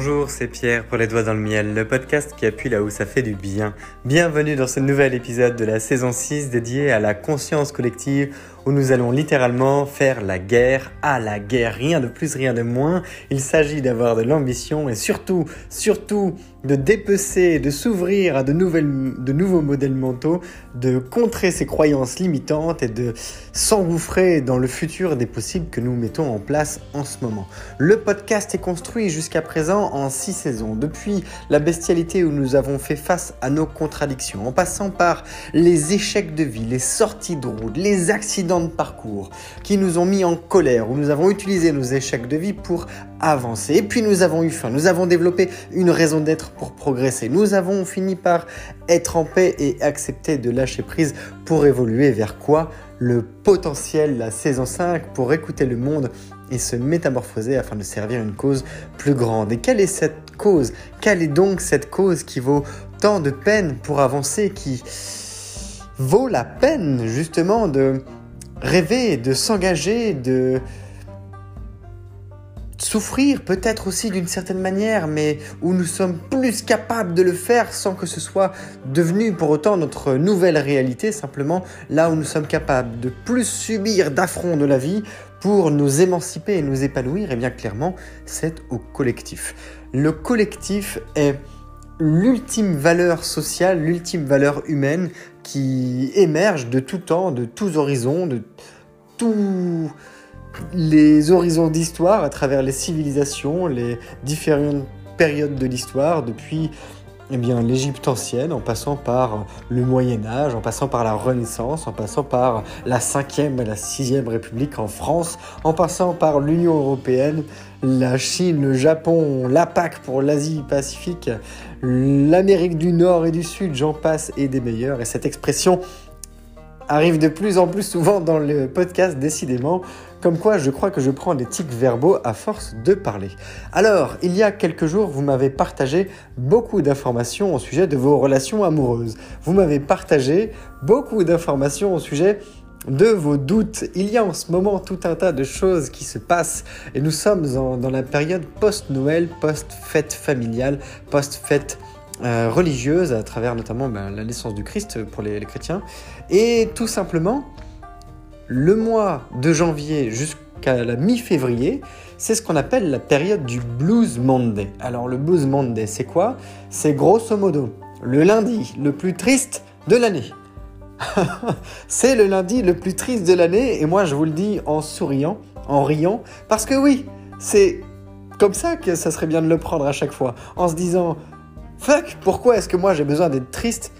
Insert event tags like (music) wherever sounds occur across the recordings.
Bonjour, c'est Pierre pour les doigts dans le miel, le podcast qui appuie là où ça fait du bien. Bienvenue dans ce nouvel épisode de la saison 6 dédié à la conscience collective où nous allons littéralement faire la guerre à la guerre. Rien de plus, rien de moins. Il s'agit d'avoir de l'ambition et surtout, surtout de dépecer, de s'ouvrir à de, nouvelles, de nouveaux modèles mentaux, de contrer ces croyances limitantes et de s'engouffrer dans le futur des possibles que nous mettons en place en ce moment. Le podcast est construit jusqu'à présent en six saisons, depuis la bestialité où nous avons fait face à nos contradictions, en passant par les échecs de vie, les sorties de route, les accidents de parcours qui nous ont mis en colère, où nous avons utilisé nos échecs de vie pour avancer. Et puis nous avons eu faim, nous avons développé une raison d'être pour progresser. Nous avons fini par être en paix et accepter de lâcher prise pour évoluer vers quoi? Le potentiel, la saison 5, pour écouter le monde et se métamorphoser afin de servir une cause plus grande. Et quelle est cette cause? Quelle est donc cette cause qui vaut tant de peine pour avancer, qui vaut la peine justement de rêver, de s'engager, de souffrir peut-être aussi d'une certaine manière, mais où nous sommes plus capables de le faire sans que ce soit devenu pour autant notre nouvelle réalité, simplement là où nous sommes capables de plus subir d'affronts de la vie pour nous émanciper et nous épanouir, et eh bien clairement, c'est au collectif. Le collectif est l'ultime valeur sociale, l'ultime valeur humaine qui émerge de tout temps, de tous horizons, de tous les horizons d'histoire à travers les civilisations, les différentes périodes de l'histoire, depuis eh l'Égypte ancienne, en passant par le Moyen Âge, en passant par la Renaissance, en passant par la 5e et la 6e République en France, en passant par l'Union Européenne, la Chine, le Japon, la PAC pour l'Asie-Pacifique, l'Amérique du Nord et du Sud, j'en passe et des meilleurs. Et cette expression arrive de plus en plus souvent dans le podcast, décidément. Comme quoi, je crois que je prends des tics verbaux à force de parler. Alors, il y a quelques jours, vous m'avez partagé beaucoup d'informations au sujet de vos relations amoureuses. Vous m'avez partagé beaucoup d'informations au sujet de vos doutes. Il y a en ce moment tout un tas de choses qui se passent et nous sommes dans la période post-Noël, post-fête familiale, post-fête euh, religieuse à travers notamment ben, la naissance du Christ pour les chrétiens. Et tout simplement, le mois de janvier jusqu'à la mi-février, c'est ce qu'on appelle la période du Blues Monday. Alors le Blues Monday, c'est quoi? C'est grosso modo le lundi le plus triste de l'année. (laughs) c'est le lundi le plus triste de l'année et moi je vous le dis en souriant, en riant, parce que oui, c'est comme ça que ça serait bien de le prendre à chaque fois, en se disant Fuck, pourquoi est-ce que moi j'ai besoin d'être triste?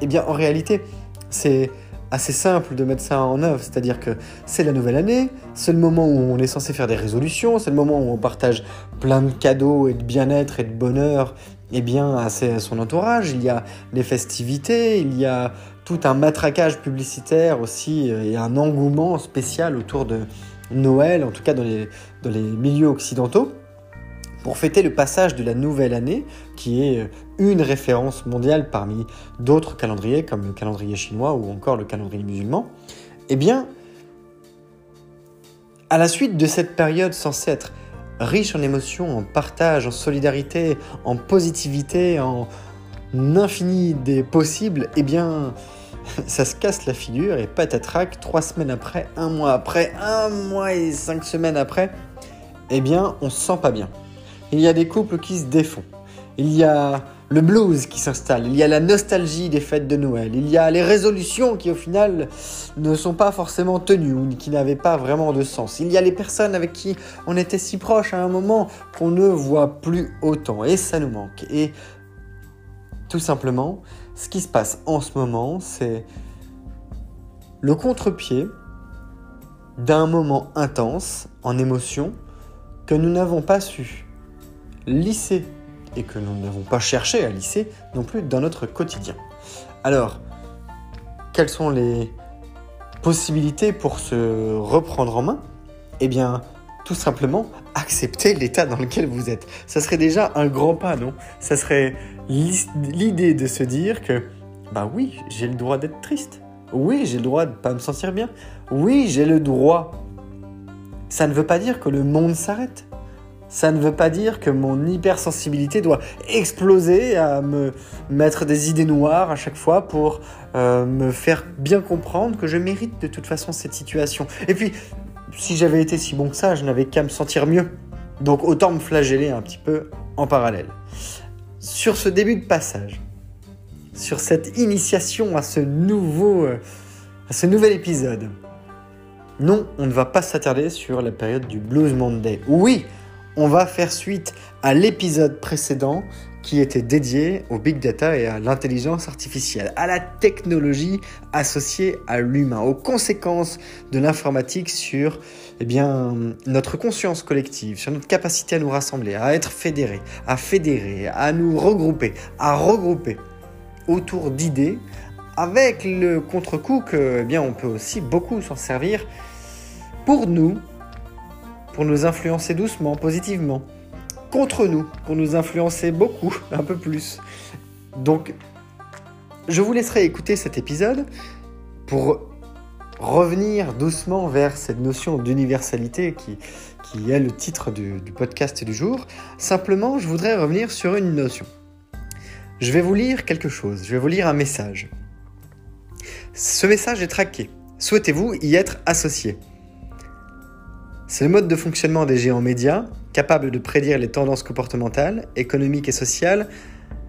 Eh bien en réalité, c'est assez simple de mettre ça en œuvre. C'est-à-dire que c'est la nouvelle année, c'est le moment où on est censé faire des résolutions, c'est le moment où on partage plein de cadeaux et de bien-être et de bonheur et bien à son entourage. Il y a des festivités, il y a tout un matraquage publicitaire aussi euh, et un engouement spécial autour de Noël, en tout cas dans les, dans les milieux occidentaux pour fêter le passage de la nouvelle année, qui est euh, une référence mondiale parmi d'autres calendriers comme le calendrier chinois ou encore le calendrier musulman, eh bien, à la suite de cette période censée être riche en émotions, en partage, en solidarité, en positivité, en infini des possibles, eh bien, ça se casse la figure et patatrac, trois semaines après, un mois après, un mois et cinq semaines après, eh bien, on se sent pas bien il y a des couples qui se défont. Il y a le blues qui s'installe, il y a la nostalgie des fêtes de Noël, il y a les résolutions qui au final ne sont pas forcément tenues ou qui n'avaient pas vraiment de sens. Il y a les personnes avec qui on était si proche à un moment qu'on ne voit plus autant et ça nous manque. Et tout simplement, ce qui se passe en ce moment, c'est le contre-pied d'un moment intense en émotion que nous n'avons pas su lycée et que nous n'avons pas cherché à lisser non plus dans notre quotidien. Alors, quelles sont les possibilités pour se reprendre en main? Eh bien, tout simplement accepter l'état dans lequel vous êtes. Ça serait déjà un grand pas, non? L'idée de se dire que, bah oui, j'ai le droit d'être triste. Oui, j'ai le droit de ne pas me sentir bien. Oui, j'ai le droit. Ça ne veut pas dire que le monde s'arrête Ça ne veut pas dire que mon hypersensibilité doit exploser à me mettre des idées noires à chaque fois pour euh, me faire bien comprendre que je mérite de toute façon cette situation. Et puis, si j'avais été si bon que ça, je n'avais qu'à me sentir mieux. Donc autant me flageller un petit peu en parallèle. Sur ce début de passage, sur cette initiation à ce nouveau, euh, à ce nouvel épisode, non, on ne va pas s'attarder sur la période du Blues Monday. Oui, on va faire suite à l'épisode précédent qui était dédié au big data et à l'intelligence artificielle, à la technologie associée à l'humain, aux conséquences de l'informatique sur eh notre conscience collective, sur notre capacité à nous rassembler, à être fédérés, à fédérer, à nous regrouper, à regrouper autour d'idées, avec le contre-coup que eh bien, on peut aussi beaucoup s'en servir pour nous, pour nous influencer doucement, positivement contre nous, pour nous influencer beaucoup, un peu plus. Donc, je vous laisserai écouter cet épisode pour revenir doucement vers cette notion d'universalité qui, est le titre du podcast du jour. Simplement, je voudrais revenir sur une notion. Je vais vous lire quelque chose, je vais vous lire un message. Ce message est traqué. Souhaitez-vous y être associé? C'est le mode de fonctionnement des géants médias capable de prédire les tendances comportementales, économiques et sociales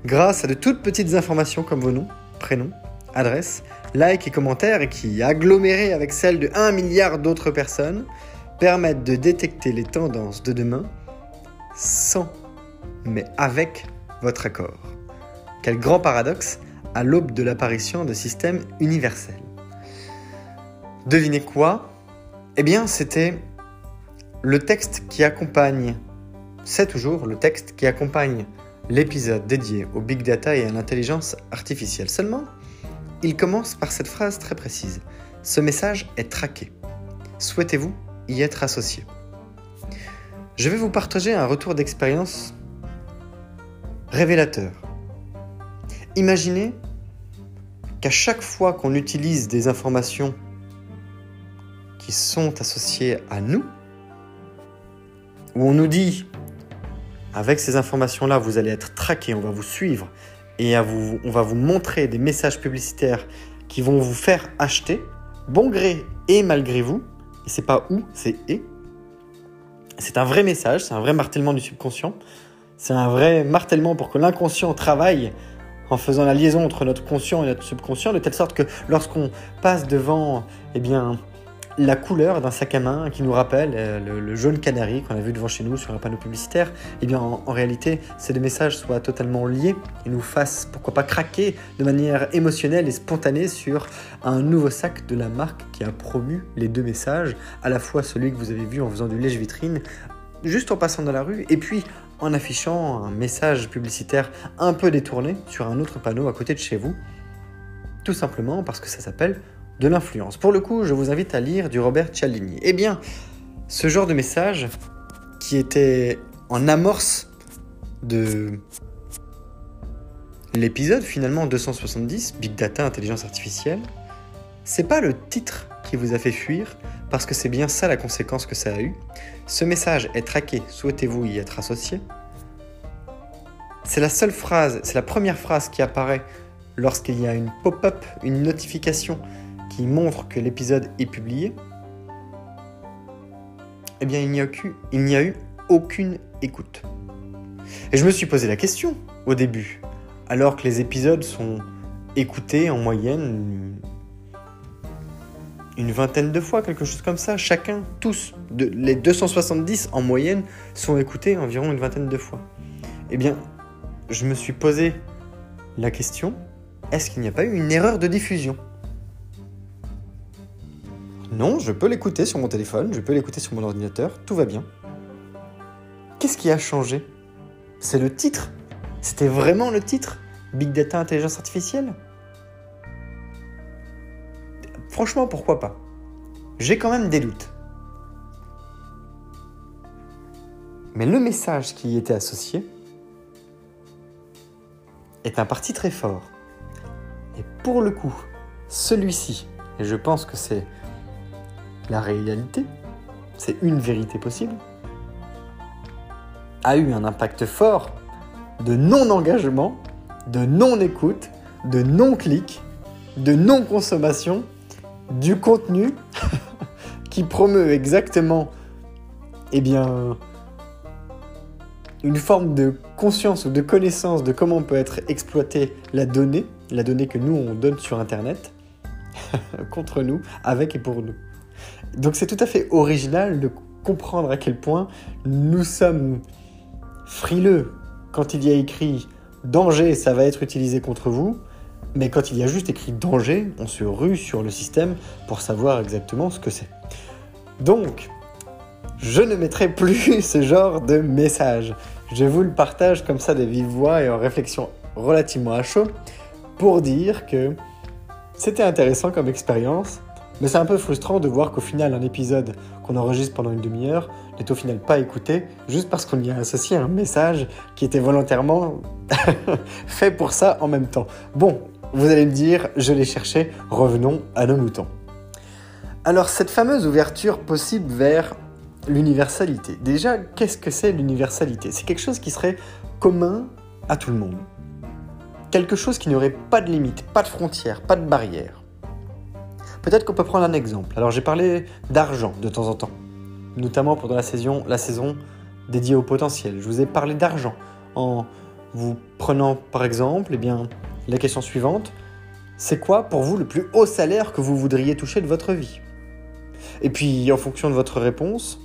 grâce à de toutes petites informations comme vos noms, prénoms, adresses, likes et commentaires qui, agglomérées avec celles de 1 milliard d'autres personnes, permettent de détecter les tendances de demain sans, mais avec votre accord. Quel grand paradoxe à l'aube de l'apparition de systèmes universels. Devinez quoi? Eh bien, c'était le texte qui accompagne, c'est toujours le texte qui accompagne l'épisode dédié au big data et à l'intelligence artificielle. Seulement, il commence par cette phrase très précise. Ce message est traqué. Souhaitez-vous y être associé? Je vais vous partager un retour d'expérience révélateur. Imaginez qu'à chaque fois qu'on utilise des informations qui sont associées à nous, où on nous dit, avec ces informations-là, vous allez être traqué, on va vous suivre et on va vous montrer des messages publicitaires qui vont vous faire acheter, bon gré et malgré vous, et c'est pas où, c'est et. C'est un vrai message, c'est un vrai martèlement du subconscient, c'est un vrai martèlement pour que l'inconscient travaille en faisant la liaison entre notre conscient et notre subconscient, de telle sorte que lorsqu'on passe devant eh bien, la couleur d'un sac à main qui nous rappelle euh, le, jaune canari qu'on a vu devant chez nous sur un panneau publicitaire, eh bien en, réalité, ces deux messages soient totalement liés et nous fassent pourquoi pas craquer de manière émotionnelle et spontanée sur un nouveau sac de la marque qui a promu les deux messages, à la fois celui que vous avez vu en faisant du lèche-vitrine, juste en passant dans la rue, et puis en affichant un message publicitaire un peu détourné sur un autre panneau à côté de chez vous, tout simplement parce que ça s'appelle de l'influence. Pour le coup, je vous invite à lire du Robert Cialdini. Eh bien, ce genre de message qui était en amorce de l'épisode finalement 270, Big Data, intelligence artificielle, c'est pas le titre qui vous a fait fuir, parce que c'est bien ça la conséquence que ça a eu. Ce message est traqué, souhaitez-vous y être associé C'est la seule phrase, c'est la première phrase qui apparaît lorsqu'il y a une pop-up, une notification qui montre que l'épisode est publié, eh bien il n'y a, eu aucune écoute. Et je me suis posé la question au début, alors que les épisodes sont écoutés en moyenne une vingtaine de fois, quelque chose comme ça. Chacun, tous, les 270 en moyenne sont écoutés environ une vingtaine de fois. Eh bien, je me suis posé la question, est-ce qu'il n'y a pas eu une erreur de diffusion? Non, je peux l'écouter sur mon téléphone, je peux l'écouter sur mon ordinateur, tout va bien. Qu'est-ce qui a changé? C'est le titre? C'était vraiment le titre? Big Data Intelligence Artificielle? Franchement, pourquoi pas? J'ai quand même des doutes. Mais le message qui y était associé est un parti très fort. Et pour le coup, celui-ci, et je pense que c'est la réalité, c'est une vérité possible, a eu un impact fort de non-engagement, de non-écoute, de non-clic, de non-consommation du contenu (laughs) qui promeut exactement eh bien, une forme de conscience ou de connaissance de comment peut être exploité la donnée, la donnée que nous on donne sur Internet, (laughs) contre nous, avec et pour nous. Donc c'est tout à fait original de comprendre à quel point nous sommes frileux quand il y a écrit danger, ça va être utilisé contre vous, mais quand il y a juste écrit danger, on se rue sur le système pour savoir exactement ce que c'est. Donc, je ne mettrai plus (laughs) ce genre de message. Je vous le partage comme ça de vive voix et en réflexion relativement à chaud pour dire que c'était intéressant comme expérience, mais c'est un peu frustrant de voir qu'au final un épisode qu'on enregistre pendant une demi-heure n'est au final pas écouté juste parce qu'on y a associé un message qui était volontairement (laughs) fait pour ça en même temps. Bon, vous allez me dire, je l'ai cherché, revenons à nos moutons. Alors cette fameuse ouverture possible vers l'universalité. Déjà, qu'est-ce que c'est l'universalité? C'est quelque chose qui serait commun à tout le monde. Quelque chose qui n'aurait pas de limite, pas de frontières, pas de barrières. Peut-être qu'on peut prendre un exemple. Alors j'ai parlé d'argent de temps en temps, notamment pendant la saison, la saison dédiée au potentiel. Je vous ai parlé d'argent en vous prenant par exemple eh bien, la question suivante. C'est quoi pour vous le plus haut salaire que vous voudriez toucher de votre vie? Et puis, en fonction de votre réponse,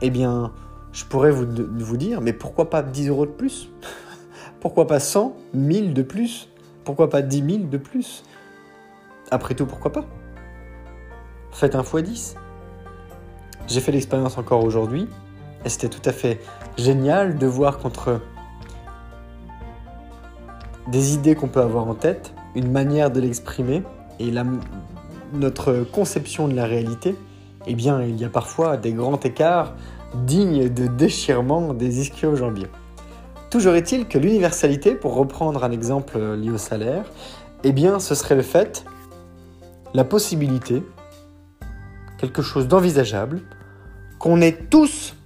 eh bien, je pourrais vous, vous dire, mais pourquoi pas 10 euros de plus? (laughs) Pourquoi pas 100, 1000 de plus? Pourquoi pas 10 000 de plus? Après tout, pourquoi pas? Faites un x 10. J'ai fait l'expérience encore aujourd'hui, et c'était tout à fait génial de voir contre des idées qu'on peut avoir en tête, une manière de l'exprimer, et notre conception de la réalité eh bien, il y a parfois des grands écarts dignes de déchirement des ischio-jambiers. Toujours est-il que l'universalité, pour reprendre un exemple lié au salaire, eh bien, ce serait le fait, la possibilité, quelque chose d'envisageable, qu'on ait tous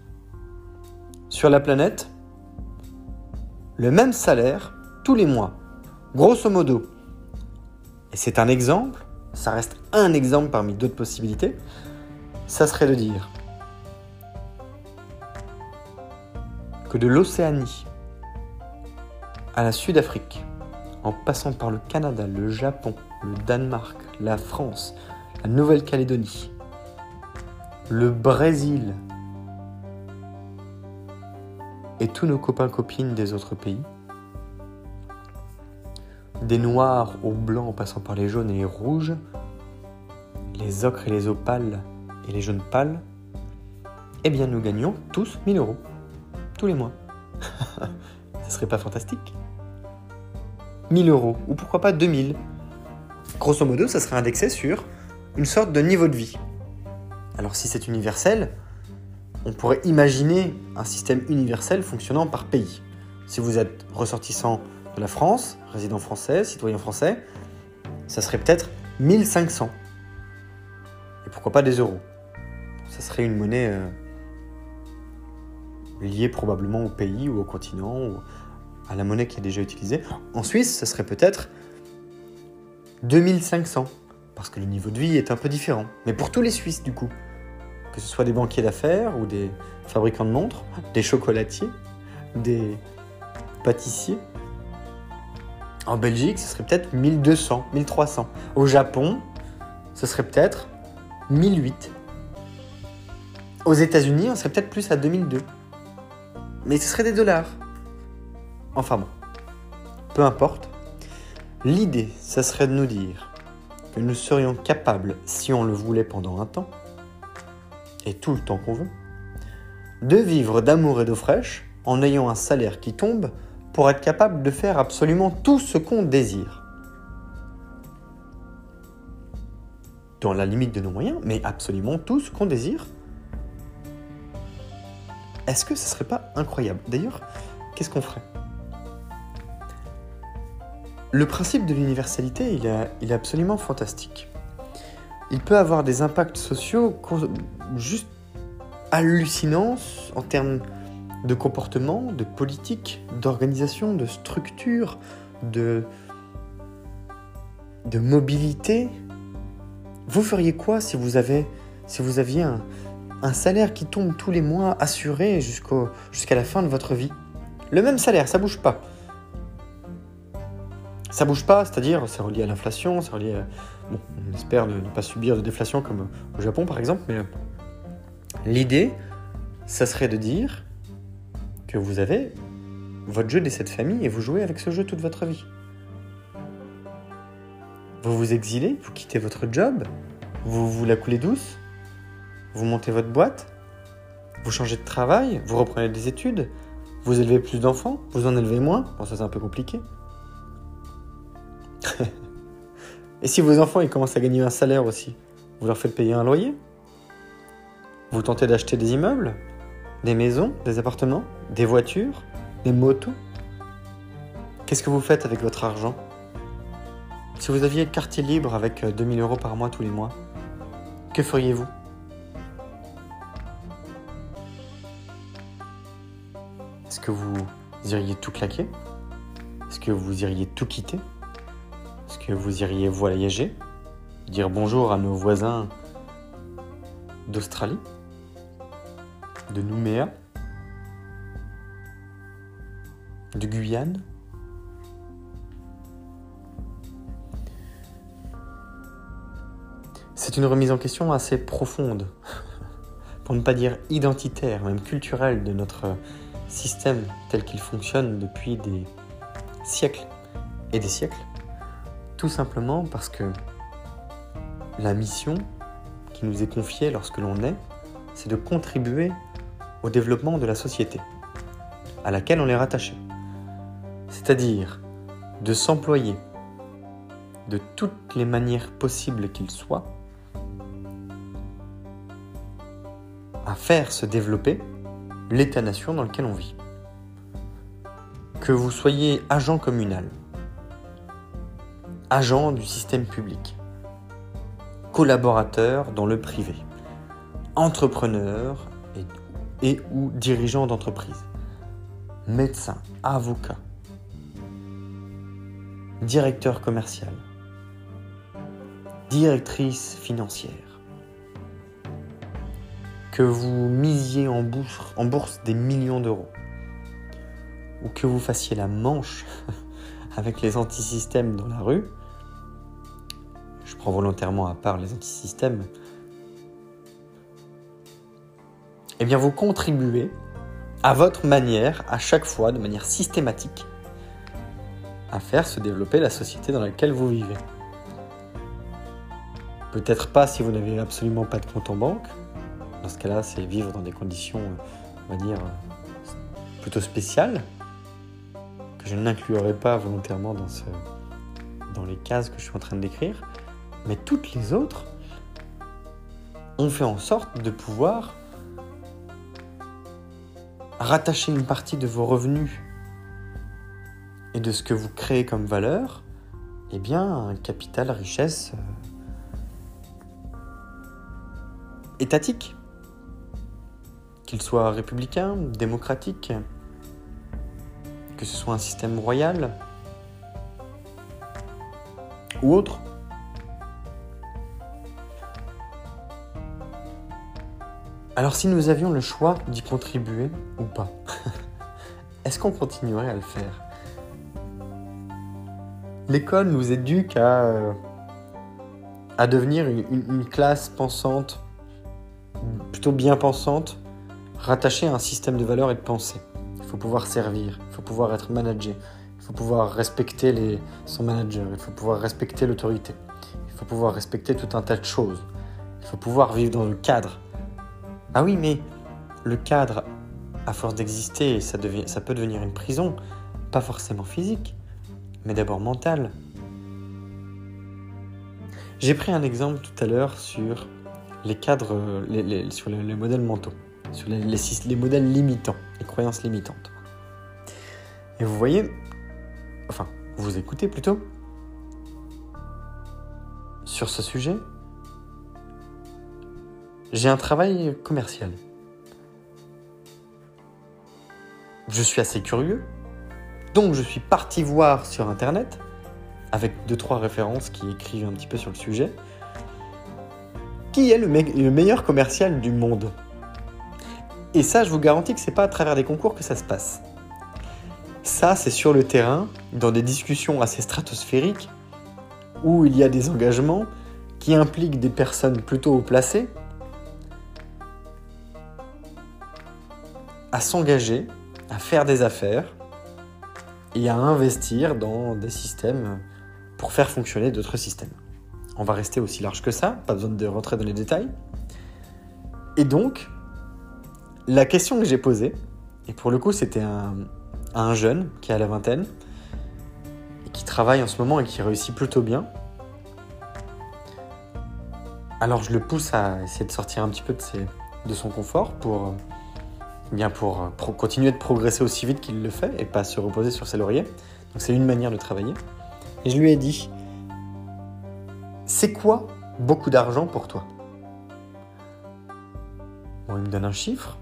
sur la planète le même salaire tous les mois. Grosso modo. Et c'est un exemple, ça reste un exemple parmi d'autres possibilités, ça serait de dire que de l'Océanie à la Sud-Afrique, en passant par le Canada, le Japon, le Danemark, la France, la Nouvelle-Calédonie, le Brésil et tous nos copains-copines des autres pays, des noirs aux blancs en passant par les jaunes et les rouges, les ocres et les opales et les jeunes pâles, eh bien nous gagnons tous 1000 euros. Tous les mois. (laughs) Ce serait pas fantastique? 1000 euros, ou pourquoi pas 2000 Grosso modo, ça serait indexé sur une sorte de niveau de vie. Alors si c'est universel, on pourrait imaginer un système universel fonctionnant par pays. Si vous êtes ressortissant de la France, résident français, citoyen français, ça serait peut-être 1500. Et pourquoi pas des euros? Ça serait une monnaie euh, liée probablement au pays ou au continent ou à la monnaie qui est déjà utilisée. En Suisse, ce serait peut-être 2500 parce que le niveau de vie est un peu différent. Mais pour tous les Suisses, du coup, que ce soit des banquiers d'affaires ou des fabricants de montres, des chocolatiers, des pâtissiers. En Belgique, ce serait peut-être 1200, 1300. Au Japon, ce serait peut-être 1008. Aux États-Unis, on serait peut-être plus à 2002. Mais ce serait des dollars. Enfin bon, peu importe. L'idée, ça serait de nous dire que nous serions capables, si on le voulait pendant un temps, et tout le temps qu'on veut, de vivre d'amour et d'eau fraîche en ayant un salaire qui tombe pour être capable de faire absolument tout ce qu'on désire. Dans la limite de nos moyens, mais absolument tout ce qu'on désire est-ce que ce serait pas incroyable? D'ailleurs, qu'est-ce qu'on ferait? Le principe de l'universalité, il, est absolument fantastique. Il peut avoir des impacts sociaux juste hallucinants en termes de comportement, de politique, d'organisation, de structure, de, de mobilité. Vous feriez quoi si vous, aviez un, un salaire qui tombe tous les mois assuré jusqu'à la fin de votre vie? Le même salaire, ça bouge pas. Ça bouge pas, c'est-à-dire c'est relié à l'inflation, c'est relié à... Bon, on espère ne, pas subir de déflation comme au Japon par exemple, mais l'idée, ça serait de dire que vous avez votre jeu des sept familles et vous jouez avec ce jeu toute votre vie. Vous vous exilez, vous quittez votre job, vous vous la coulez douce, vous montez votre boîte, vous changez de travail, vous reprenez des études, vous élevez plus d'enfants, vous en élevez moins. Bon, ça c'est un peu compliqué. (laughs) Et si vos enfants commencent à gagner un salaire aussi, vous leur faites payer un loyer? Vous tentez d'acheter des immeubles Des maisons Des appartements Des voitures Des motos. Qu'est-ce que vous faites avec votre argent? Si vous aviez quartier libre avec 2000 euh, euros par mois tous les mois, que feriez-vous? Est-ce que vous iriez tout claquer? Est-ce que vous iriez tout quitter? Est-ce que vous iriez voyager? Dire bonjour à nos voisins d'Australie? De Nouméa De Guyane C'est une remise en question assez profonde, (laughs) pour ne pas dire identitaire, même culturelle, de notre système tel qu'il fonctionne depuis des siècles et des siècles. Tout simplement parce que la mission qui nous est confiée lorsque l'on est, c'est de contribuer au développement de la société à laquelle on est rattaché. C'est-à-dire de s'employer de toutes les manières possibles qu'il soit à faire se développer l'État-nation dans lequel on vit. Que vous soyez agent communal, agent du système public, collaborateur dans le privé, entrepreneur et, ou dirigeant d'entreprise, médecin, avocat, directeur commercial, directrice financière, que vous misiez en bourse, en bourse des millions d'euros, ou que vous fassiez la manche (laughs) avec les antisystèmes dans la rue, je prends volontairement à part les antisystèmes, eh bien vous contribuez à votre manière, à chaque fois, de manière systématique, à faire se développer la société dans laquelle vous vivez. Peut-être pas si vous n'avez absolument pas de compte en banque. Dans ce cas-là, c'est vivre dans des conditions, on va dire, plutôt spéciales je n'inclurai pas volontairement dans les cases que je suis en train de décrire, mais toutes les autres ont fait en sorte de pouvoir rattacher une partie de vos revenus et de ce que vous créez comme valeur, eh bien, un capital richesse euh, étatique, qu'il soit républicain, démocratique, que ce soit un système royal ou autre. Alors si nous avions le choix d'y contribuer ou pas, (laughs) est-ce qu'on continuerait à le faire? L'école nous éduque à, euh, à devenir une, classe pensante, plutôt bien pensante, rattachée à un système de valeurs et de pensée. Il faut pouvoir servir, il faut pouvoir être managé, il faut pouvoir respecter son manager, il faut pouvoir respecter l'autorité, il faut pouvoir respecter tout un tas de choses, il faut pouvoir vivre dans le cadre. Ah oui, mais le cadre, à force d'exister, ça, peut devenir une prison, pas forcément physique, mais d'abord mentale. J'ai pris un exemple tout à l'heure sur les cadres, sur les modèles mentaux sur les, modèles limitants, les croyances limitantes. Et vous voyez, enfin, vous écoutez plutôt, sur ce sujet, j'ai un travail commercial. je suis assez curieux. Donc je suis parti voir sur Internet, avec deux, trois références qui écrivent un petit peu sur le sujet, qui est le, le meilleur commercial du monde? Et ça, je vous garantis que c'est pas à travers des concours que ça se passe. Ça, c'est sur le terrain, dans des discussions assez stratosphériques, où il y a des engagements qui impliquent des personnes plutôt haut placées à s'engager, à faire des affaires et à investir dans des systèmes pour faire fonctionner d'autres systèmes. On va rester aussi large que ça, pas besoin de rentrer dans les détails. Et donc, la question que j'ai posée, et pour le coup c'était un, un jeune qui a la vingtaine, et qui travaille en ce moment et qui réussit plutôt bien, alors je le pousse à essayer de sortir un petit peu de, son confort pour, bien pour, pour, continuer de progresser aussi vite qu'il le fait et pas se reposer sur ses lauriers. Donc c'est une manière de travailler. Et je lui ai dit, c'est quoi beaucoup d'argent pour toi? Bon, il me donne un chiffre.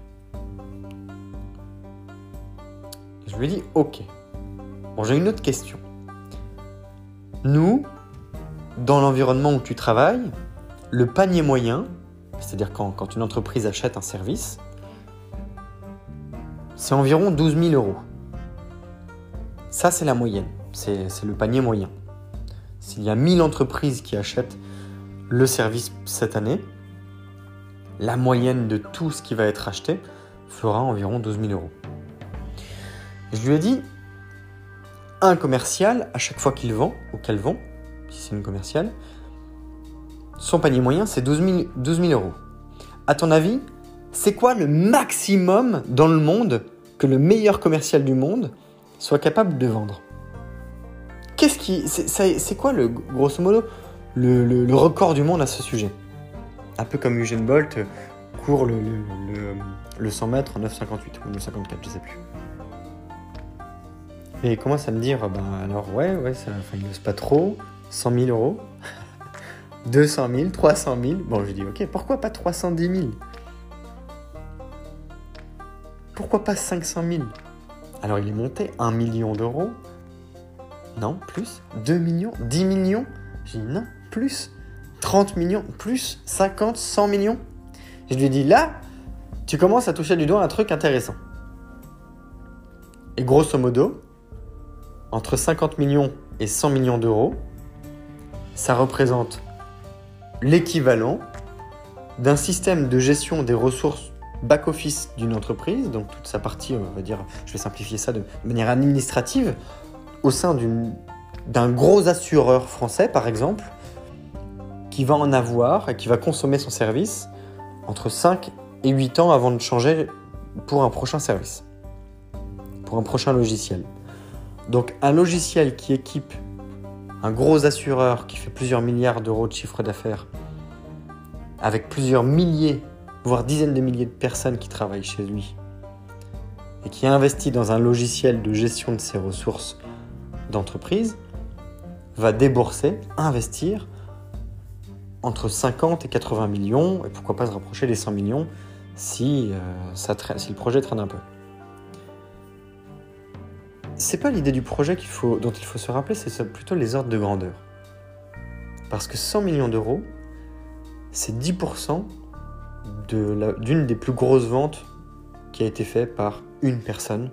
Je lui ai dit OK. Bon, j'ai une autre question. Nous, dans l'environnement où tu travailles, le panier moyen, c'est-à-dire quand, une entreprise achète un service, c'est environ 12 000 euros. Ça, c'est la moyenne. C'est le panier moyen. S'il y a 1000 entreprises qui achètent le service cette année, la moyenne de tout ce qui va être acheté fera environ 12 000 euros. Je lui ai dit, un commercial, à chaque fois qu'il vend, ou qu'elle vend, si c'est une commerciale, son panier moyen, c'est 12 000, euros. À ton avis, c'est quoi le maximum dans le monde que le meilleur commercial du monde soit capable de vendre Qu'est-ce qui. C'est quoi, le, grosso modo, le, record du monde à ce sujet? Un peu comme Eugene Bolt court le, le 100 mètres en 9,58 ou 9,54, je sais plus. Et il commence à me dire, ben alors ouais, ouais, ça, enfin, il pas trop, 100 000 euros, 200 000, 300 000. Bon, je dis, ok, pourquoi pas 310 000 Pourquoi pas 500 000 Alors il est monté 1 million d'euros. Non, plus 2 millions 10 millions J'ai dit non, plus 30 millions, plus 50, 100 millions. Je lui ai dit là, tu commences à toucher du doigt un truc intéressant. Et grosso modo, entre 50 millions et 100 millions d'euros, ça représente l'équivalent d'un système de gestion des ressources back-office d'une entreprise, donc toute sa partie, on va dire, je vais simplifier ça de manière administrative, au sein d'un gros assureur français, par exemple, qui va en avoir et qui va consommer son service entre 5 et 8 ans avant de changer pour un prochain service, pour un prochain logiciel. Donc un logiciel qui équipe un gros assureur qui fait plusieurs milliards d'euros de chiffre d'affaires, avec plusieurs milliers, voire dizaines de milliers de personnes qui travaillent chez lui, et qui investit dans un logiciel de gestion de ses ressources d'entreprise, va débourser, investir entre 50 et 80 millions, et pourquoi pas se rapprocher des 100 millions si, euh, ça si le projet traîne un peu c'est pas l'idée du projet faut, dont il faut se rappeler, c'est plutôt les ordres de grandeur. Parce que 100 millions d'euros, c'est 10% d'une des plus grosses ventes qui a été faite par une personne.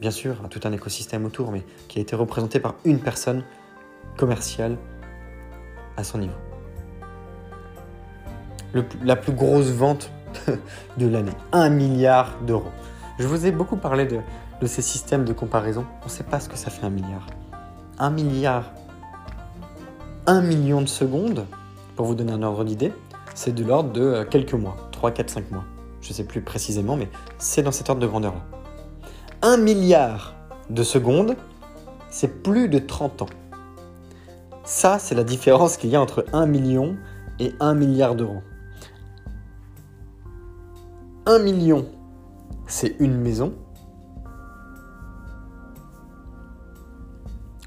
Bien sûr, tout un écosystème autour, mais qui a été représenté par une personne commerciale à son niveau. la plus grosse vente (laughs) de l'année, 1 milliard d'euros. Je vous ai beaucoup parlé de, de ces systèmes de comparaison, on ne sait pas ce que ça fait un milliard. Un milliard, un million de secondes, pour vous donner un ordre d'idée, c'est de l'ordre de euh, quelques mois, 3, 4, 5 mois. Je ne sais plus précisément, mais c'est dans cet ordre de grandeur-là. Un milliard de secondes, c'est plus de 30 ans. Ça, c'est la différence qu'il y a entre 1 million et 1 milliard d'euros. 1 million, c'est une maison.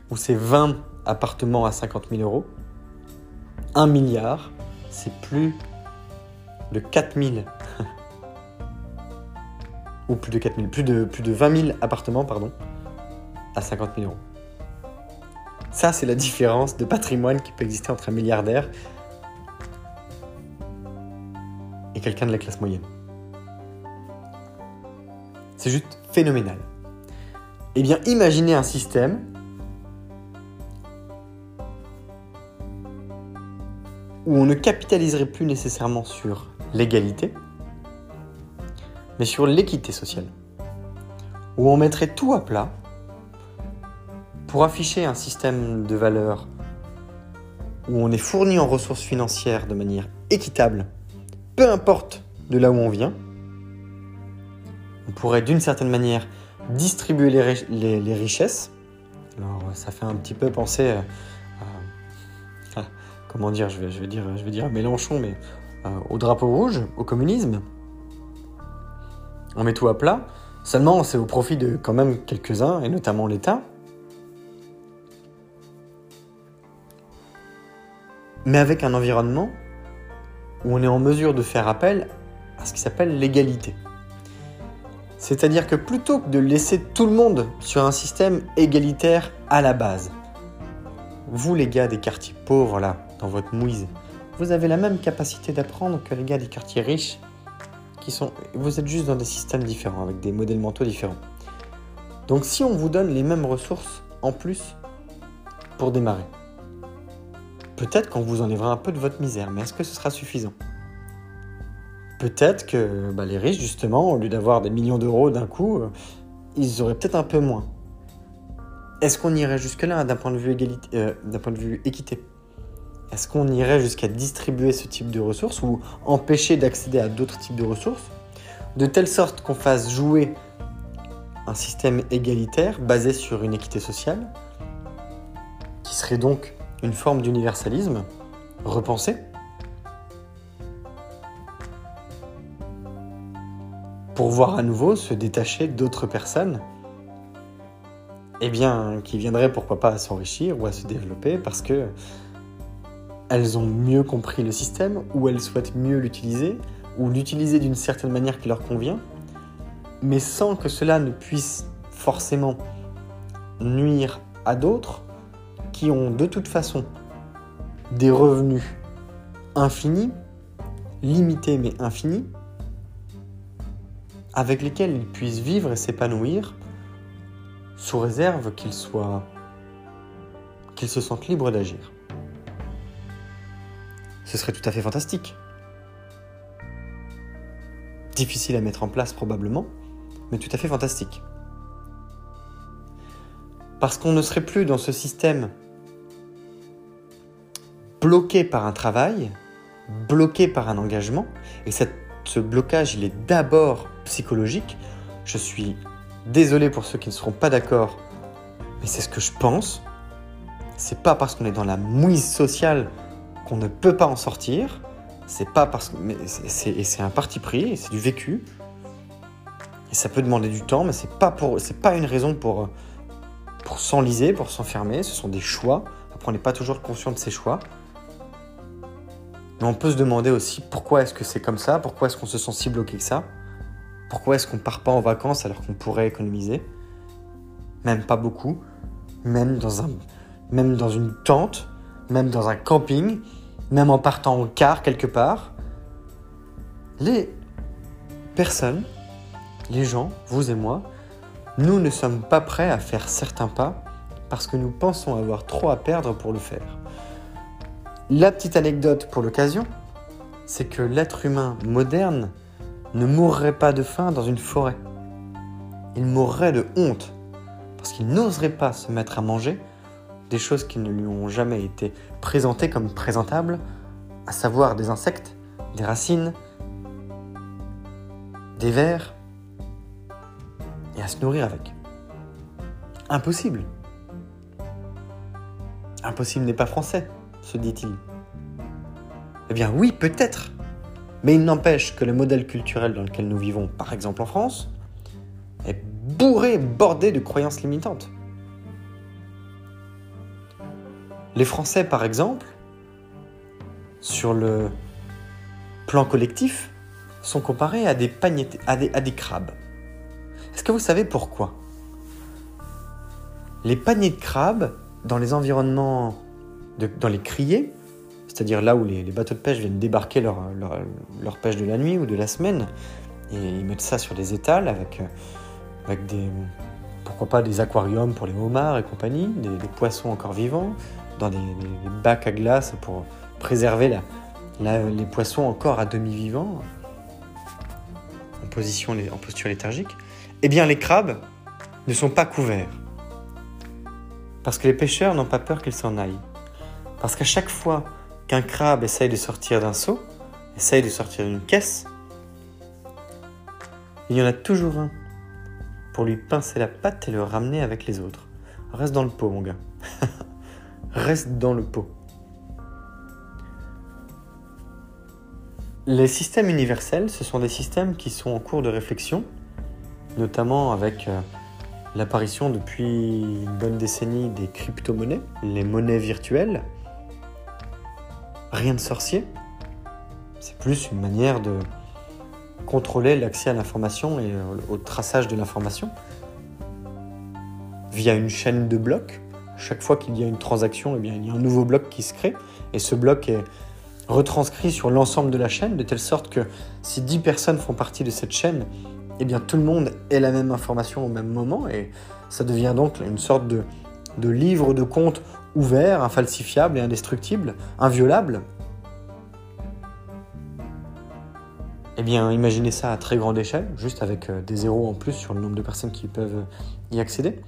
où c'est 20 appartements à 50 000 euros, 1 milliard, c'est plus de 4 000 (laughs) ou plus de 4 000, plus de, plus de 20 000 appartements, pardon, à 50 000 euros. Ça, c'est la différence de patrimoine qui peut exister entre un milliardaire et quelqu'un de la classe moyenne. C'est juste phénoménal. Eh bien, imaginez un système où on ne capitaliserait plus nécessairement sur l'égalité, mais sur l'équité sociale. Où on mettrait tout à plat pour afficher un système de valeurs où on est fourni en ressources financières de manière équitable, peu importe de là où on vient. On pourrait d'une certaine manière distribuer les, richesses. Alors ça fait un petit peu penser à, comment dire, je vais, dire, je vais dire Mélenchon, mais euh, au drapeau rouge, au communisme. On met tout à plat. Seulement, c'est au profit de quand même quelques-uns, et notamment l'État. Mais avec un environnement où on est en mesure de faire appel à ce qui s'appelle l'égalité. C'est-à-dire que plutôt que de laisser tout le monde sur un système égalitaire à la base, vous les gars des quartiers pauvres là, dans votre mouise, vous avez la même capacité d'apprendre que les gars des quartiers riches qui sont. Vous êtes juste dans des systèmes différents, avec des modèles mentaux différents. Donc si on vous donne les mêmes ressources en plus pour démarrer, peut-être qu'on vous enlèvera un peu de votre misère, mais est-ce que ce sera suffisant? Peut-être que bah, les riches, justement, au lieu d'avoir des millions d'euros d'un coup, euh, ils auraient peut-être un peu moins. Est-ce qu'on irait jusque-là d'un point de vue égalité, euh, d'un point de vue équité? Est-ce qu'on irait jusqu'à distribuer ce type de ressources ou empêcher d'accéder à d'autres types de ressources de telle sorte qu'on fasse jouer un système égalitaire basé sur une équité sociale qui serait donc une forme d'universalisme repensé? Pour voir à nouveau se détacher d'autres personnes eh bien, qui viendraient pourquoi pas à s'enrichir ou à se développer parce que elles ont mieux compris le système, ou elles souhaitent mieux l'utiliser, ou l'utiliser d'une certaine manière qui leur convient, mais sans que cela ne puisse forcément nuire à d'autres qui ont de toute façon des revenus infinis, limités mais infinis, avec lesquels ils puissent vivre et s'épanouir sous réserve qu'ils soient qu'ils se sentent libres d'agir ce serait tout à fait fantastique. Difficile à mettre en place probablement, mais tout à fait fantastique. Parce qu'on ne serait plus dans ce système bloqué par un travail, bloqué par un engagement, et ce blocage, il est d'abord psychologique. Je suis désolé pour ceux qui ne seront pas d'accord, mais c'est ce que je pense. C'est pas parce qu'on est dans la mouise sociale on ne peut pas en sortir. C'est pas parce que c'est un parti pris, c'est du vécu. Et ça peut demander du temps, mais c'est pas pour pas une raison pour pour s'enliser, pour s'enfermer. Ce sont des choix. Après, on n'est pas toujours conscient de ces choix. Mais on peut se demander aussi pourquoi est-ce que c'est comme ça, pourquoi est-ce qu'on se sent si bloqué que ça, pourquoi est-ce qu'on part pas en vacances alors qu'on pourrait économiser, même pas beaucoup, même dans un, même dans une tente, même dans un camping, même en partant en car quelque part, les personnes, les gens, vous et moi, nous ne sommes pas prêts à faire certains pas parce que nous pensons avoir trop à perdre pour le faire. La petite anecdote pour l'occasion, c'est que l'être humain moderne ne mourrait pas de faim dans une forêt. Il mourrait de honte parce qu'il n'oserait pas se mettre à manger des choses qui ne lui ont jamais été présentées comme présentables, à savoir des insectes, des racines, des vers, et à se nourrir avec. Impossible. Impossible n'est pas français, se dit-il. Eh bien oui, peut-être. Mais il n'empêche que le modèle culturel dans lequel nous vivons, par exemple en France, est bourré, bordé de croyances limitantes. Les Français, par exemple, sur le plan collectif, sont comparés à des, à des, crabes. Est-ce que vous savez pourquoi? Les paniers de crabes, dans les environnements, dans les criers, c'est-à-dire là où les, bateaux de pêche viennent débarquer leur, pêche de la nuit ou de la semaine, et ils mettent ça sur des étals avec, avec des, pourquoi pas des aquariums pour les homards et compagnie, des, poissons encore vivants, dans des, bacs à glace pour préserver les poissons encore à demi vivants, en, en posture léthargique. Eh bien, les crabes ne sont pas couverts. Parce que les pêcheurs n'ont pas peur qu'ils s'en aillent. Parce qu'à chaque fois qu'un crabe essaye de sortir d'un seau, essaye de sortir d'une caisse, il y en a toujours un pour lui pincer la patte et le ramener avec les autres. Reste dans le pot, mon gars. (laughs) Reste dans le pot. Les systèmes universels, ce sont des systèmes qui sont en cours de réflexion, notamment avec euh, l'apparition depuis une bonne décennie des crypto-monnaies, les monnaies virtuelles. Rien de sorcier. C'est plus une manière de contrôler l'accès à l'information et euh, au traçage de l'information via une chaîne de blocs. Chaque fois qu'il y a une transaction, eh bien, il y a un nouveau bloc qui se crée. Et ce bloc est retranscrit sur l'ensemble de la chaîne de telle sorte que si 10 personnes font partie de cette chaîne, eh bien tout le monde ait la même information au même moment. Et ça devient donc une sorte de, de livre de compte ouvert, infalsifiable et indestructible, inviolable, Eh bien, imaginez ça à très grande échelle, juste avec euh, des zéros en plus sur le nombre de personnes qui peuvent y accéder.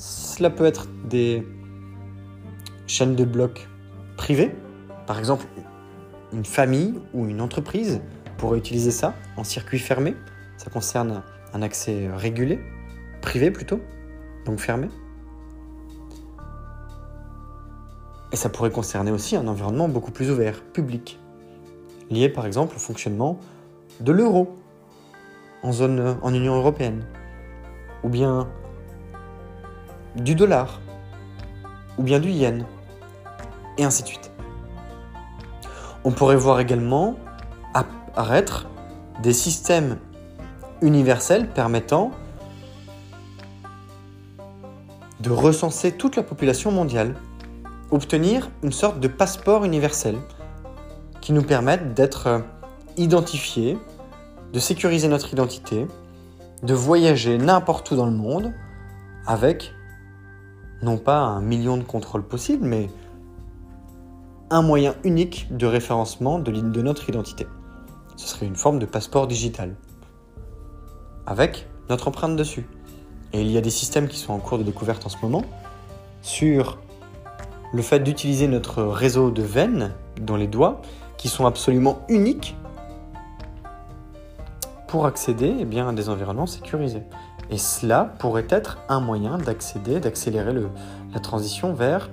Cela peut être des chaînes de blocs privées, par exemple une famille ou une entreprise pourrait utiliser ça en circuit fermé. Ça concerne un accès régulé, privé plutôt, donc fermé. Et ça pourrait concerner aussi un environnement beaucoup plus ouvert, public, lié par exemple au fonctionnement de l'euro en zone en Union européenne, ou bien du dollar, ou bien du yen, et ainsi de suite. On pourrait voir également apparaître des systèmes universels permettant de recenser toute la population mondiale, obtenir une sorte de passeport universel qui nous permette d'être identifiés de sécuriser notre identité, de voyager n'importe où dans le monde avec non pas un million de contrôles possibles, mais un moyen unique de référencement de, notre identité. Ce serait une forme de passeport digital, avec notre empreinte dessus. Et il y a des systèmes qui sont en cours de découverte en ce moment sur le fait d'utiliser notre réseau de veines dans les doigts, qui sont absolument uniques pour accéder eh bien, à des environnements sécurisés. Et cela pourrait être un moyen d'accéder, d'accélérer la transition vers,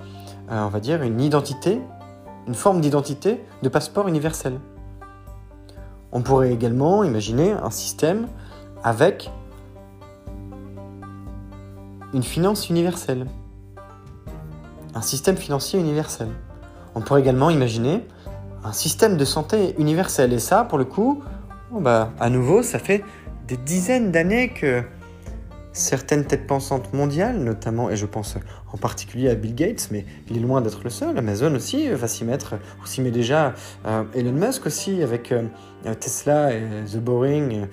euh, on va dire, une identité, une forme d'identité de passeport universel. On pourrait également imaginer un système avec une finance universelle, un système financier universel. On pourrait également imaginer un système de santé universel. Et ça, pour le coup, bah, à nouveau, ça fait des dizaines d'années que certaines têtes pensantes mondiales, notamment, et je pense en particulier à Bill Gates, mais il est loin d'être le seul, Amazon aussi va s'y mettre, ou s'y met déjà, euh, Elon Musk aussi, avec euh, Tesla et The Boring,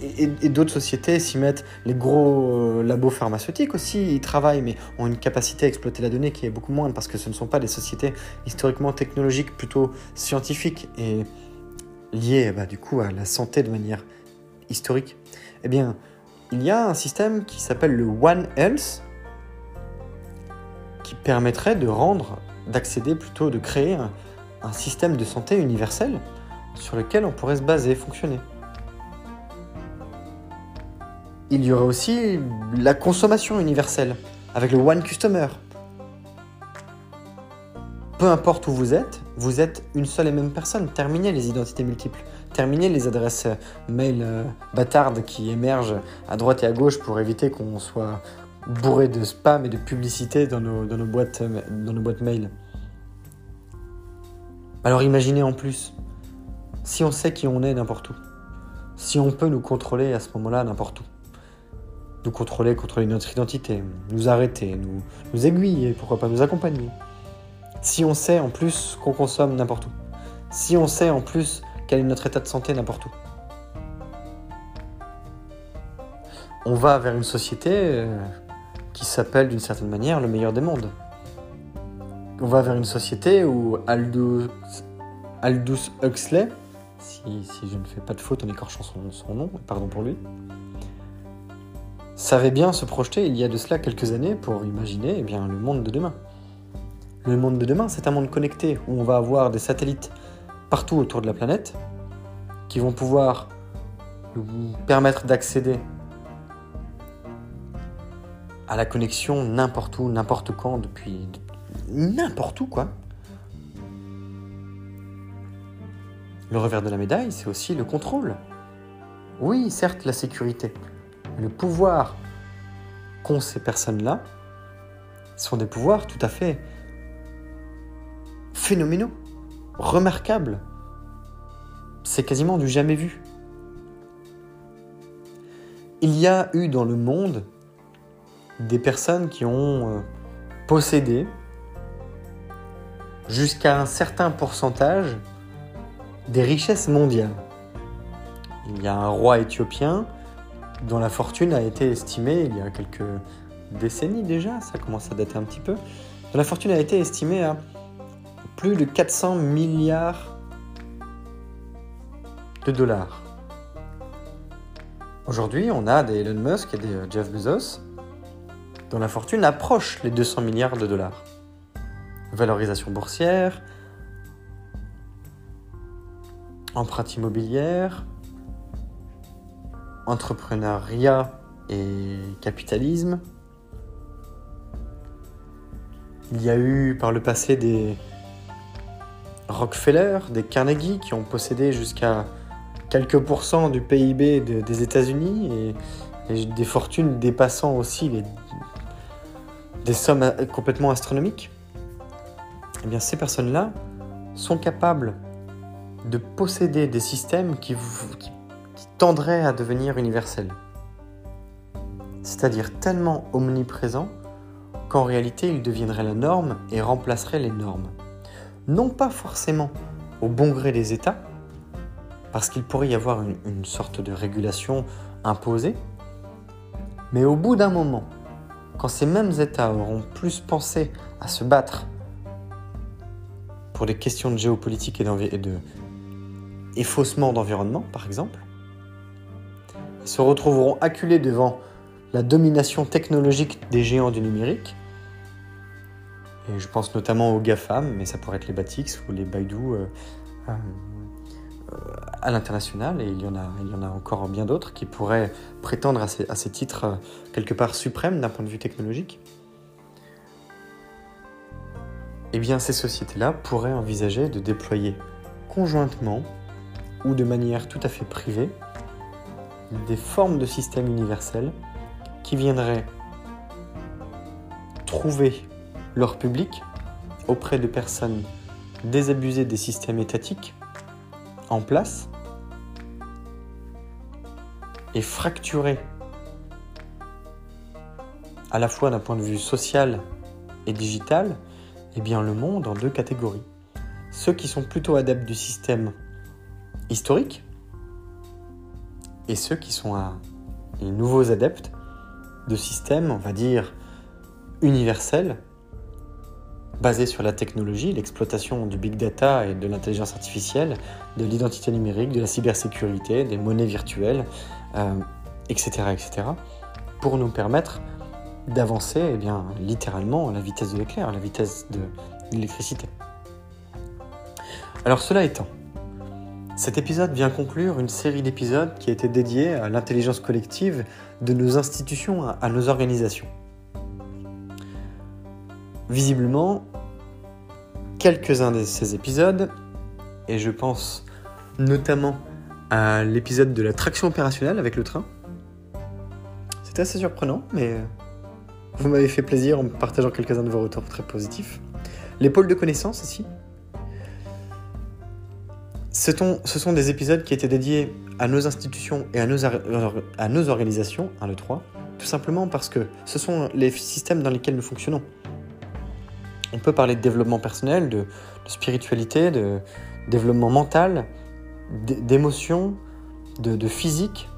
et, et d'autres sociétés s'y mettent, les gros euh, labos pharmaceutiques aussi, ils travaillent, mais ont une capacité à exploiter la donnée qui est beaucoup moindre, parce que ce ne sont pas des sociétés historiquement technologiques, plutôt scientifiques, et lié bah, du coup à la santé de manière historique, eh bien, il y a un système qui s'appelle le One Health qui permettrait de rendre, d'accéder plutôt, de créer un, système de santé universel sur lequel on pourrait se baser, fonctionner. Il y aurait aussi la consommation universelle avec le One Customer. Peu importe où vous êtes, vous êtes une seule et même personne. Terminez les identités multiples. Terminez les adresses mail euh, bâtardes qui émergent à droite et à gauche pour éviter qu'on soit bourré de spam et de publicité dans nos, boîtes, dans nos boîtes mail. Alors imaginez en plus, si on sait qui on est n'importe où, si on peut nous contrôler à ce moment-là n'importe où, nous contrôler, contrôler notre identité, nous arrêter, nous aiguiller, pourquoi pas nous accompagner. Si on sait en plus qu'on consomme n'importe où. Si on sait en plus quel est notre état de santé n'importe où. On va vers une société euh, qui s'appelle d'une certaine manière le meilleur des mondes. On va vers une société où Aldous, Huxley, si, je ne fais pas de faute en écorchant son, son nom, pardon pour lui, savait bien se projeter il y a de cela quelques années pour imaginer eh bien, le monde de demain. Le monde de demain, c'est un monde connecté où on va avoir des satellites partout autour de la planète qui vont pouvoir nous permettre d'accéder à la connexion n'importe où, n'importe quand, depuis n'importe où quoi. Le revers de la médaille, c'est aussi le contrôle. Oui, certes, la sécurité, le pouvoir qu'ont ces personnes-là sont des pouvoirs tout à fait phénoménaux, remarquables. C'est quasiment du jamais vu. Il y a eu dans le monde des personnes qui ont euh, possédé jusqu'à un certain pourcentage des richesses mondiales. Il y a un roi éthiopien dont la fortune a été estimée il y a quelques décennies déjà, ça commence à dater un petit peu, dont la fortune a été estimée à plus de 400 milliards de dollars. Aujourd'hui, on a des Elon Musk et des euh, Jeff Bezos dont la fortune approche les 200 milliards de dollars. Valorisation boursière, empreinte immobilière, entrepreneuriat et capitalisme. Il y a eu par le passé des Rockefeller, des Carnegie qui ont possédé jusqu'à quelques pourcents du PIB des États-Unis et, des fortunes dépassant aussi des sommes complètement astronomiques. Eh bien, ces personnes-là sont capables de posséder des systèmes qui, qui tendrait à devenir universel. C'est-à-dire tellement omniprésent qu'en réalité il deviendrait la norme et remplacerait les normes. Non pas forcément au bon gré des États, parce qu'il pourrait y avoir une, sorte de régulation imposée, mais au bout d'un moment, quand ces mêmes États auront plus pensé à se battre pour des questions de géopolitique et, de et faussement d'environnement, par exemple, se retrouveront acculés devant la domination technologique des géants du numérique. Et je pense notamment aux GAFAM, mais ça pourrait être les Batix ou les Baidu euh, euh, à l'international, et il y, en a, il y en a encore bien d'autres qui pourraient prétendre à ces, à ces titres euh, quelque part suprêmes d'un point de vue technologique. Eh bien, ces sociétés-là pourraient envisager de déployer conjointement ou de manière tout à fait privée des formes de systèmes universels qui viendraient trouver leur public auprès de personnes désabusées des systèmes étatiques en place et fracturer à la fois d'un point de vue social et digital, eh bien le monde en deux catégories. Ceux qui sont plutôt adeptes du système historique, et ceux qui sont les nouveaux adeptes de systèmes, on va dire, universels, basés sur la technologie, l'exploitation du big data et de l'intelligence artificielle, de l'identité numérique, de la cybersécurité, des monnaies virtuelles, etc., euh, etc., pour nous permettre d'avancer eh littéralement à la vitesse de l'éclair, à la vitesse de l'électricité. Alors cela étant, cet épisode vient conclure une série d'épisodes qui a été dédiée à l'intelligence collective de nos institutions, à nos organisations. Visiblement, quelques-uns de ces épisodes, et je pense notamment à l'épisode de la traction opérationnelle avec le train. C'était assez surprenant, mais vous m'avez fait plaisir en partageant quelques-uns de vos retours très positifs. Les pôles de connaissances aussi, Ce sont, des épisodes qui étaient dédiés à nos institutions et à nos, à organisations, 1, 2, 3, tout simplement parce que ce sont les systèmes dans lesquels nous fonctionnons. On peut parler de développement personnel, de, spiritualité, de développement mental, d'émotions, de, de physique,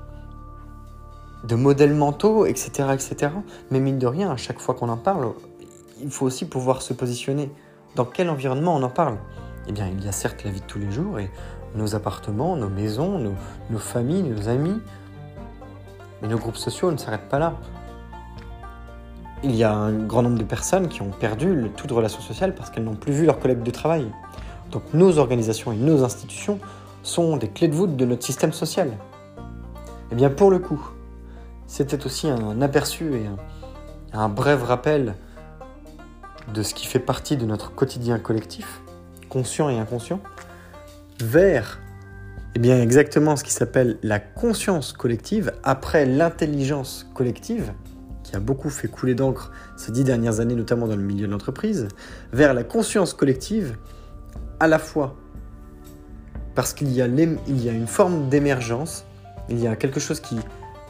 de modèles mentaux, etc., etc. Mais mine de rien, à chaque fois qu'on en parle, il faut aussi pouvoir se positionner. Dans quel environnement on en parle? Eh bien, il y a certes la vie de tous les jours et nos appartements, nos maisons, nos, nos familles, nos amis. Mais nos groupes sociaux ne s'arrêtent pas là. Il y a un grand nombre de personnes qui ont perdu toute relation sociale parce qu'elles n'ont plus vu leurs collègues de travail. Donc nos organisations et nos institutions sont des clés de voûte de notre système social. Eh bien pour le coup, c'était aussi un aperçu et un, un, bref rappel de ce qui fait partie de notre quotidien collectif, conscient et inconscient, vers eh bien, exactement ce qui s'appelle la conscience collective après l'intelligence collective, qui a beaucoup fait couler d'encre ces dix dernières années, notamment dans le milieu de l'entreprise, vers la conscience collective, à la fois parce qu'il y, a une forme d'émergence, il y a quelque chose qui,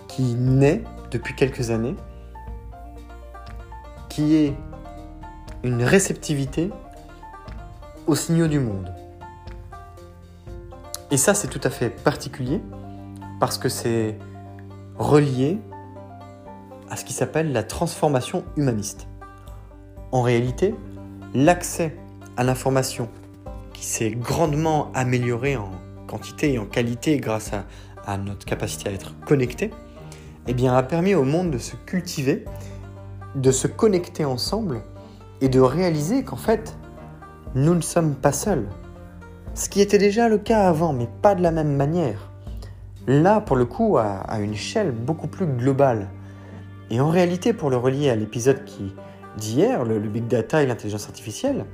qui naît depuis quelques années, qui est une réceptivité aux signaux du monde. Et ça, c'est tout à fait particulier parce que c'est relié à ce qui s'appelle la transformation humaniste. En réalité, l'accès à l'information qui s'est grandement amélioré en quantité et en qualité grâce à, notre capacité à être connecté, eh bien, a permis au monde de se cultiver, de se connecter ensemble et de réaliser qu'en fait, nous ne sommes pas seuls. Ce qui était déjà le cas avant, mais pas de la même manière. Là, pour le coup, à une échelle beaucoup plus globale. Et en réalité, pour le relier à l'épisode d'hier, le, Big Data et l'intelligence artificielle,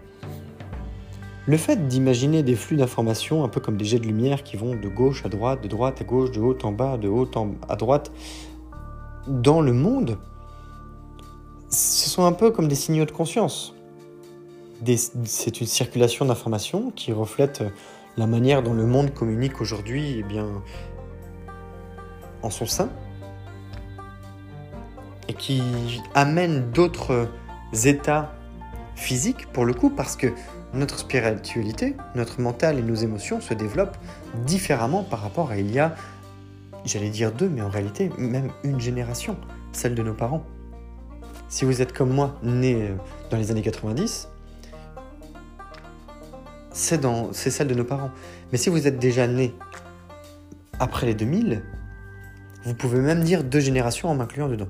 le fait d'imaginer des flux d'informations un peu comme des jets de lumière qui vont de gauche à droite, de droite à gauche, de haut en bas, de haut en, à droite, dans le monde, ce sont un peu comme des signaux de conscience. C'est une circulation d'informations qui reflète la manière dont le monde communique aujourd'hui eh bien, en son sein et qui amène d'autres états physiques pour le coup parce que notre spiritualité, notre mental et nos émotions se développent différemment par rapport à il y a, j'allais dire deux, mais en réalité même une génération, celle de nos parents. Si vous êtes comme moi, né euh, dans les années 90, c'est celle de nos parents. Mais si vous êtes déjà né après les 2000, vous pouvez même dire deux générations en m'incluant dedans.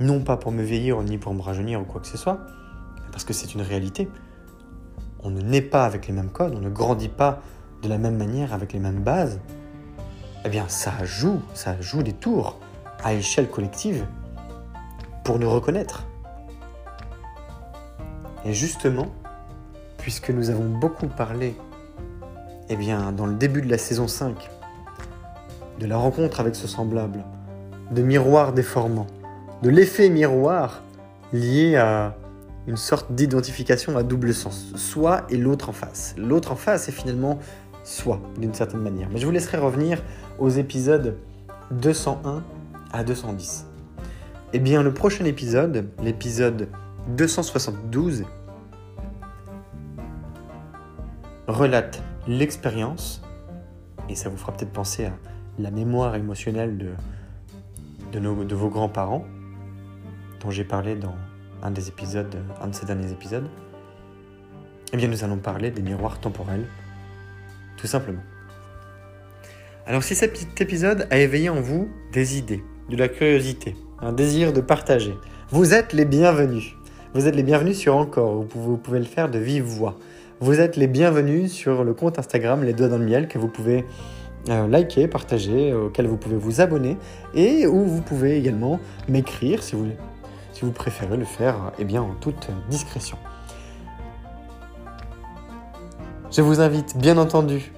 Non pas pour me vieillir ni pour me rajeunir ou quoi que ce soit, parce que c'est une réalité. On ne naît pas avec les mêmes codes, on ne grandit pas de la même manière avec les mêmes bases. Eh bien, ça joue, ça joue des tours à échelle collective pour nous reconnaître. Et justement, puisque nous avons beaucoup parlé, eh bien, dans le début de la saison 5, de la rencontre avec ce semblable, de miroir déformant, de l'effet miroir lié à une sorte d'identification à double sens, soi et l'autre en face. L'autre en face est finalement soi, d'une certaine manière. Mais je vous laisserai revenir aux épisodes 201 à 210. Eh bien, le prochain épisode, l'épisode 272, relate l'expérience, et ça vous fera peut-être penser à la mémoire émotionnelle de, vos grands-parents, dont j'ai parlé dans un des épisodes, un de ces derniers épisodes, eh bien nous allons parler des miroirs temporels, tout simplement. Alors si cet épisode a éveillé en vous des idées, de la curiosité, un désir de partager, vous êtes les bienvenus. Vous êtes les bienvenus sur Encore, vous pouvez le faire de vive voix. Vous êtes les bienvenus sur le compte Instagram Les Doigts dans le Miel que vous pouvez euh, liker, partager, auquel vous pouvez vous abonner et où vous pouvez également m'écrire si vous voulez si vous préférez le faire eh bien, en toute discrétion. Je vous invite bien entendu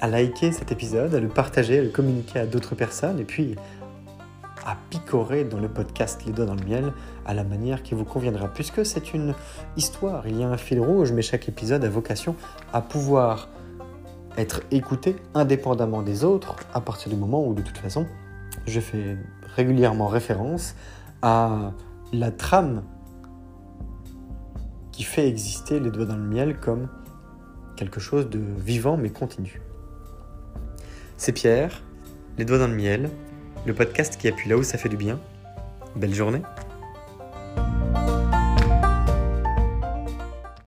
à liker cet épisode, à le partager, à le communiquer à d'autres personnes et puis à picorer dans le podcast Les Doigts dans le Miel à la manière qui vous conviendra, puisque c'est une histoire, il y a un fil rouge, mais chaque épisode a vocation à pouvoir être écouté indépendamment des autres à partir du moment où de toute façon je fais régulièrement référence à la trame qui fait exister les doigts dans le miel comme quelque chose de vivant mais continu. C'est Pierre, les doigts dans le miel, le podcast qui appuie là où ça fait du bien. Belle journée